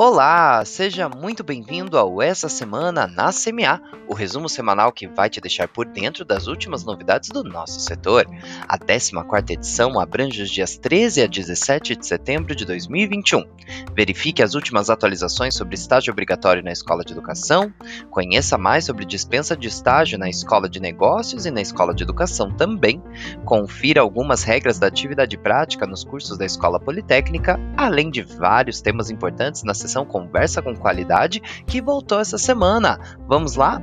Olá, seja muito bem-vindo ao Essa Semana na CMA, o resumo semanal que vai te deixar por dentro das últimas novidades do nosso setor. A 14ª edição abrange os dias 13 a 17 de setembro de 2021. Verifique as últimas atualizações sobre estágio obrigatório na Escola de Educação, conheça mais sobre dispensa de estágio na Escola de Negócios e na Escola de Educação também, confira algumas regras da atividade prática nos cursos da Escola Politécnica, além de vários temas importantes na sessão Conversa com Qualidade, que voltou essa semana. Vamos lá?